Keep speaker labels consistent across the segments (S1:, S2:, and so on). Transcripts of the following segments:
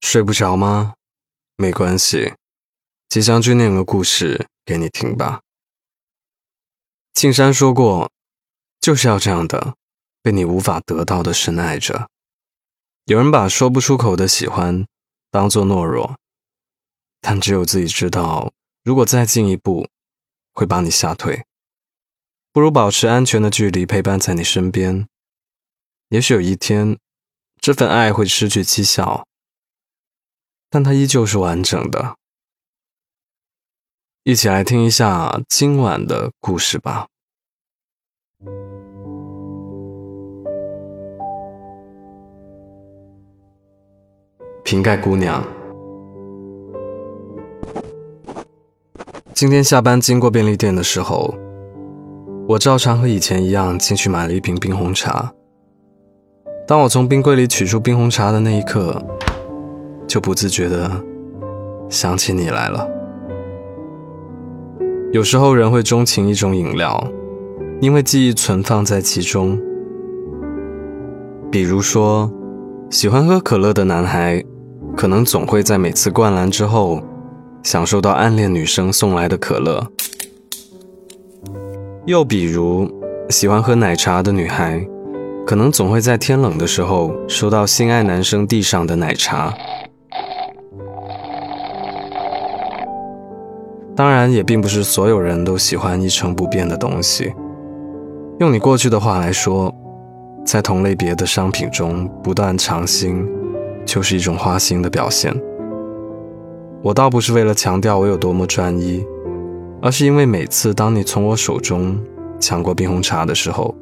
S1: 睡不着吗？没关系，吉祥君念个故事给你听吧。庆山说过，就是要这样的，被你无法得到的深爱着。有人把说不出口的喜欢当做懦弱，但只有自己知道，如果再进一步，会把你吓退。不如保持安全的距离，陪伴在你身边。也许有一天，这份爱会失去绩效。但它依旧是完整的。一起来听一下今晚的故事吧。瓶盖姑娘，今天下班经过便利店的时候，我照常和以前一样进去买了一瓶冰红茶。当我从冰柜里取出冰红茶的那一刻，就不自觉的想起你来了。有时候人会钟情一种饮料，因为记忆存放在其中。比如说，喜欢喝可乐的男孩，可能总会在每次灌篮之后，享受到暗恋女生送来的可乐。又比如，喜欢喝奶茶的女孩，可能总会在天冷的时候，收到心爱男生递上的奶茶。当然，也并不是所有人都喜欢一成不变的东西。用你过去的话来说，在同类别的商品中不断尝新，就是一种花心的表现。我倒不是为了强调我有多么专一，而是因为每次当你从我手中抢过冰红茶的时候，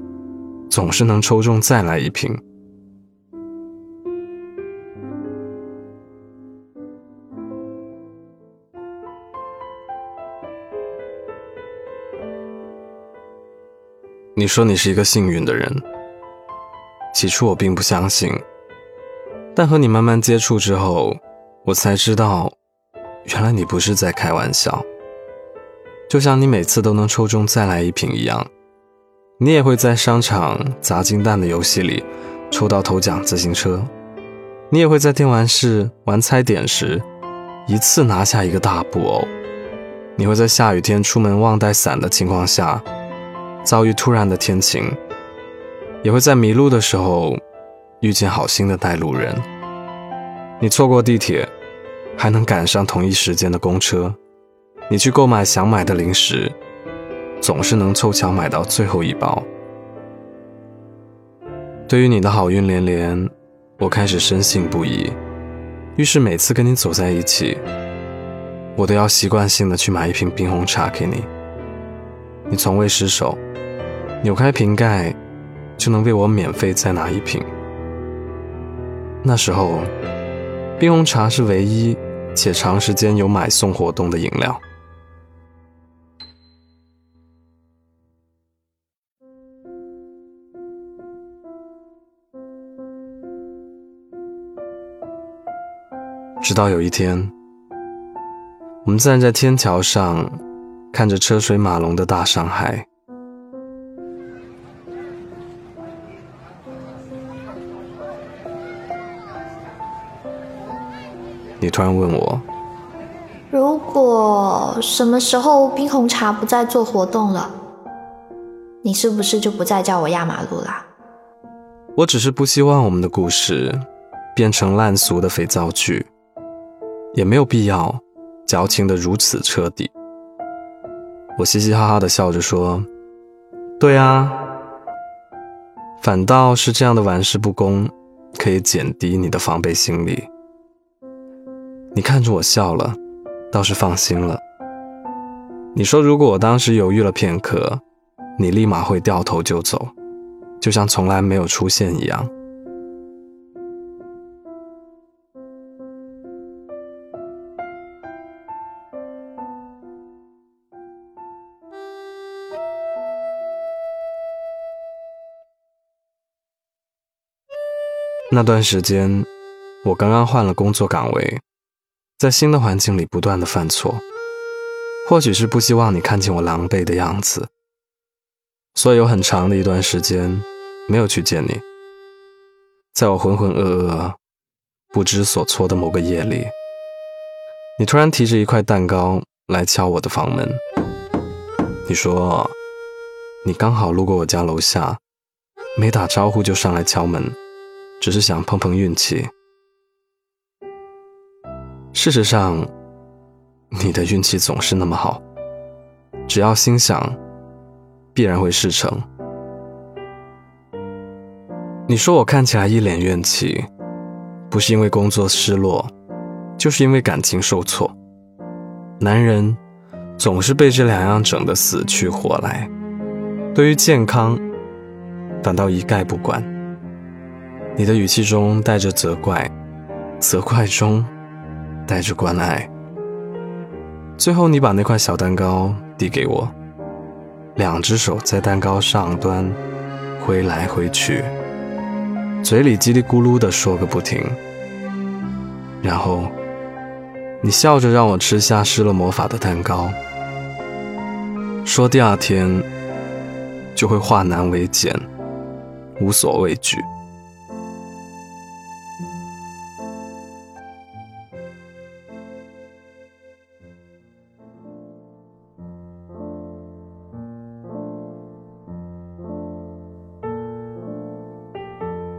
S1: 总是能抽中再来一瓶。你说你是一个幸运的人，起初我并不相信，但和你慢慢接触之后，我才知道，原来你不是在开玩笑。就像你每次都能抽中再来一瓶一样，你也会在商场砸金蛋的游戏里抽到头奖自行车，你也会在电玩室玩猜点时一次拿下一个大布偶，你会在下雨天出门忘带伞的情况下。遭遇突然的天晴，也会在迷路的时候遇见好心的带路人。你错过地铁，还能赶上同一时间的公车。你去购买想买的零食，总是能凑巧买到最后一包。对于你的好运连连，我开始深信不疑。于是每次跟你走在一起，我都要习惯性的去买一瓶冰红茶给你。你从未失手。扭开瓶盖，就能为我免费再拿一瓶。那时候，冰红茶是唯一且长时间有买送活动的饮料。直到有一天，我们站在天桥上，看着车水马龙的大上海。你突然问我，
S2: 如果什么时候冰红茶不再做活动了，你是不是就不再叫我压马路啦？
S1: 我只是不希望我们的故事变成烂俗的肥皂剧，也没有必要矫情的如此彻底。我嘻嘻哈哈的笑着说：“对啊，反倒是这样的玩世不恭，可以减低你的防备心理。”你看着我笑了，倒是放心了。你说，如果我当时犹豫了片刻，你立马会掉头就走，就像从来没有出现一样。那段时间，我刚刚换了工作岗位。在新的环境里不断的犯错，或许是不希望你看见我狼狈的样子，所以有很长的一段时间没有去见你。在我浑浑噩噩、不知所措的某个夜里，你突然提着一块蛋糕来敲我的房门。你说，你刚好路过我家楼下，没打招呼就上来敲门，只是想碰碰运气。事实上，你的运气总是那么好，只要心想，必然会事成。你说我看起来一脸怨气。不是因为工作失落，就是因为感情受挫。男人总是被这两样整得死去活来，对于健康反倒一概不管。你的语气中带着责怪，责怪中带着关爱。最后，你把那块小蛋糕递给我，两只手在蛋糕上端挥来挥去。嘴里叽里咕噜的说个不停，然后你笑着让我吃下施了魔法的蛋糕，说第二天就会化难为简，无所畏惧。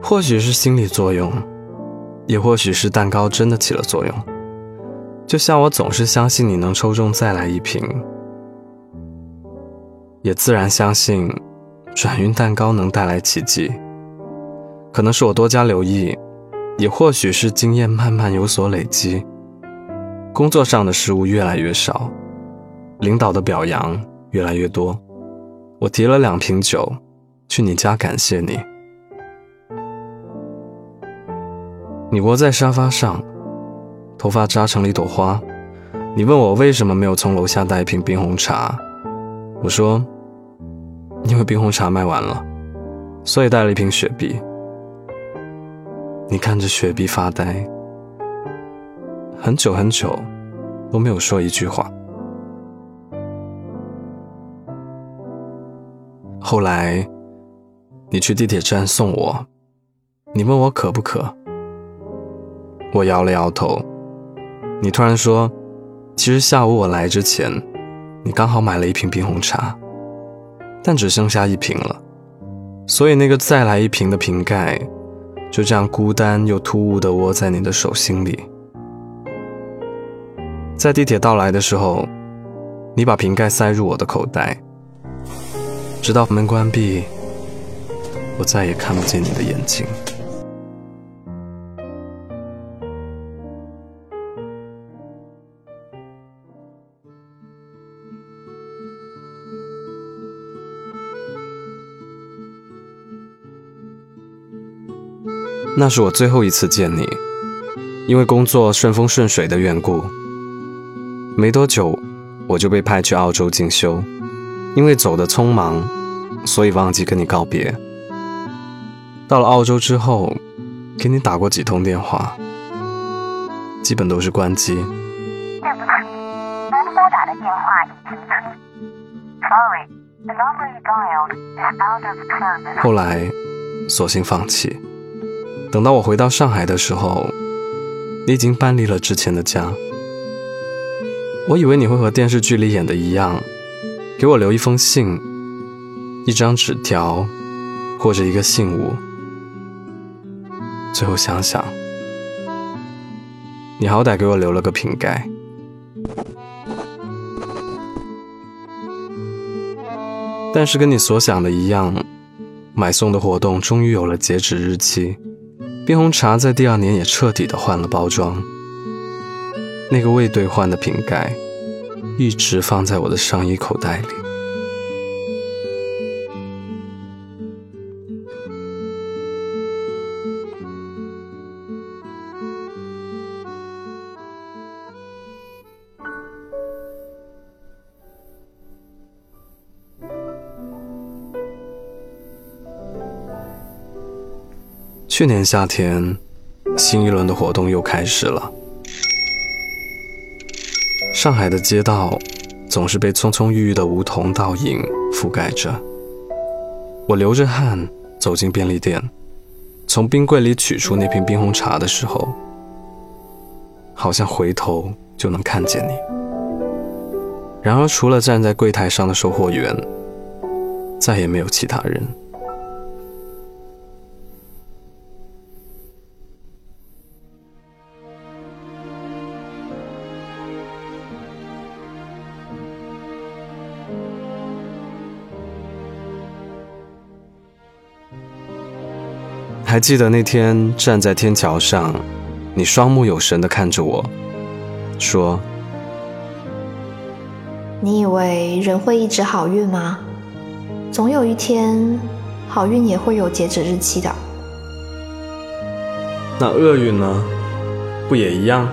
S1: 或许是心理作用，也或许是蛋糕真的起了作用。就像我总是相信你能抽中再来一瓶，也自然相信转运蛋糕能带来奇迹。可能是我多加留意，也或许是经验慢慢有所累积，工作上的失误越来越少，领导的表扬越来越多。我提了两瓶酒去你家感谢你。你窝在沙发上，头发扎成了一朵花。你问我为什么没有从楼下带一瓶冰红茶，我说，因为冰红茶卖完了，所以带了一瓶雪碧。你看着雪碧发呆，很久很久都没有说一句话。后来，你去地铁站送我，你问我渴不渴。我摇了摇头，你突然说：“其实下午我来之前，你刚好买了一瓶冰红茶，但只剩下一瓶了，所以那个再来一瓶的瓶盖，就这样孤单又突兀地握在你的手心里。”在地铁到来的时候，你把瓶盖塞入我的口袋，直到门关闭，我再也看不见你的眼睛。那是我最后一次见你，因为工作顺风顺水的缘故，没多久我就被派去澳洲进修。因为走得匆忙，所以忘记跟你告别。到了澳洲之后，给你打过几通电话，基本都是关机。对不起，您拨打的电话已经停。Sorry，the number you dialed is out of service。后来，索性放弃。等到我回到上海的时候，你已经搬离了之前的家。我以为你会和电视剧里演的一样，给我留一封信、一张纸条或者一个信物。最后想想，你好歹给我留了个瓶盖。但是跟你所想的一样，买送的活动终于有了截止日期。冰红茶在第二年也彻底的换了包装，那个未兑换的瓶盖一直放在我的上衣口袋里。去年夏天，新一轮的活动又开始了。上海的街道总是被葱葱郁郁的梧桐倒影覆盖着。我流着汗走进便利店，从冰柜里取出那瓶冰红茶的时候，好像回头就能看见你。然而，除了站在柜台上的售货员，再也没有其他人。还记得那天站在天桥上，你双目有神的看着我，说：“
S2: 你以为人会一直好运吗？总有一天，好运也会有截止日期的。
S1: 那厄运呢？不也一样？”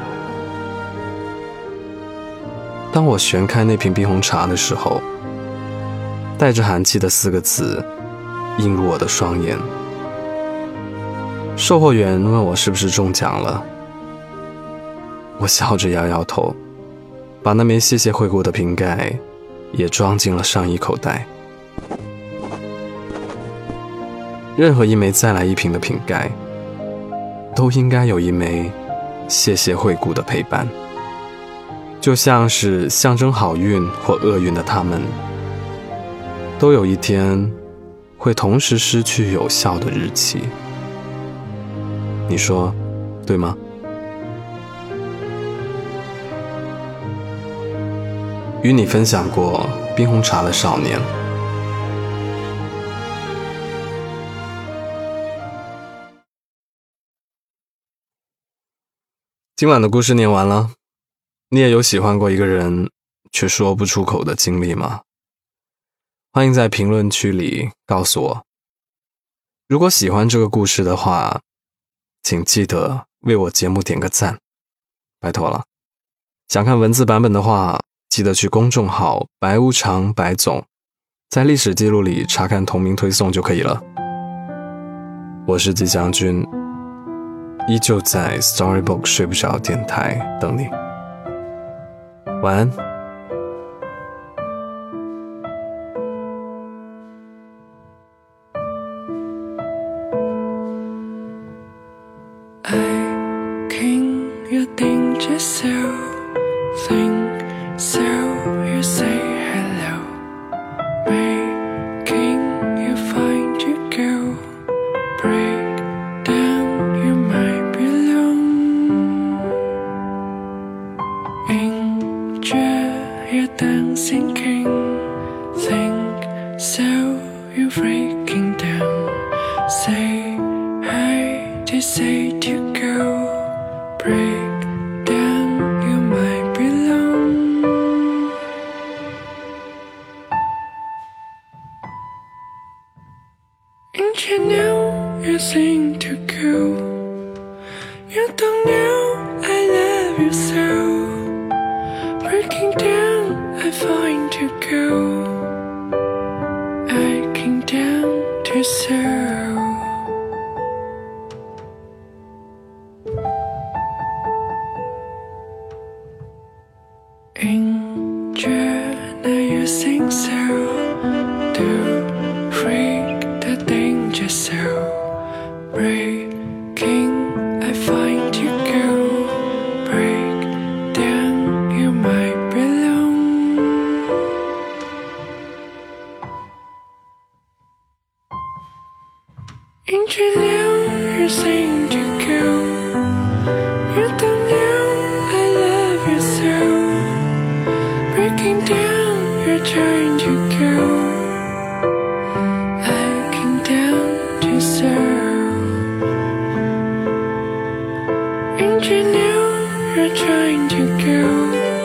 S1: 当我旋开那瓶冰红茶的时候，带着寒气的四个字映入我的双眼。售货员问我是不是中奖了，我笑着摇摇头，把那枚谢谢惠顾的瓶盖也装进了上衣口袋。任何一枚再来一瓶的瓶盖，都应该有一枚谢谢惠顾的陪伴，就像是象征好运或厄运的他们，都有一天会同时失去有效的日期。你说，对吗？与你分享过冰红茶的少年。今晚的故事念完了，你也有喜欢过一个人却说不出口的经历吗？欢迎在评论区里告诉我。如果喜欢这个故事的话。请记得为我节目点个赞，拜托了。想看文字版本的话，记得去公众号“白无常白总”，在历史记录里查看同名推送就可以了。我是季将军，依旧在 Storybook 睡不着电台等你。晚安。
S2: down, sinking. Think so, you're breaking down. Say hey, just say to go. Break. And you know you seem to go. You don't know I love you so. Breaking down. I find to go. I came down to serve. You know you're trying to go.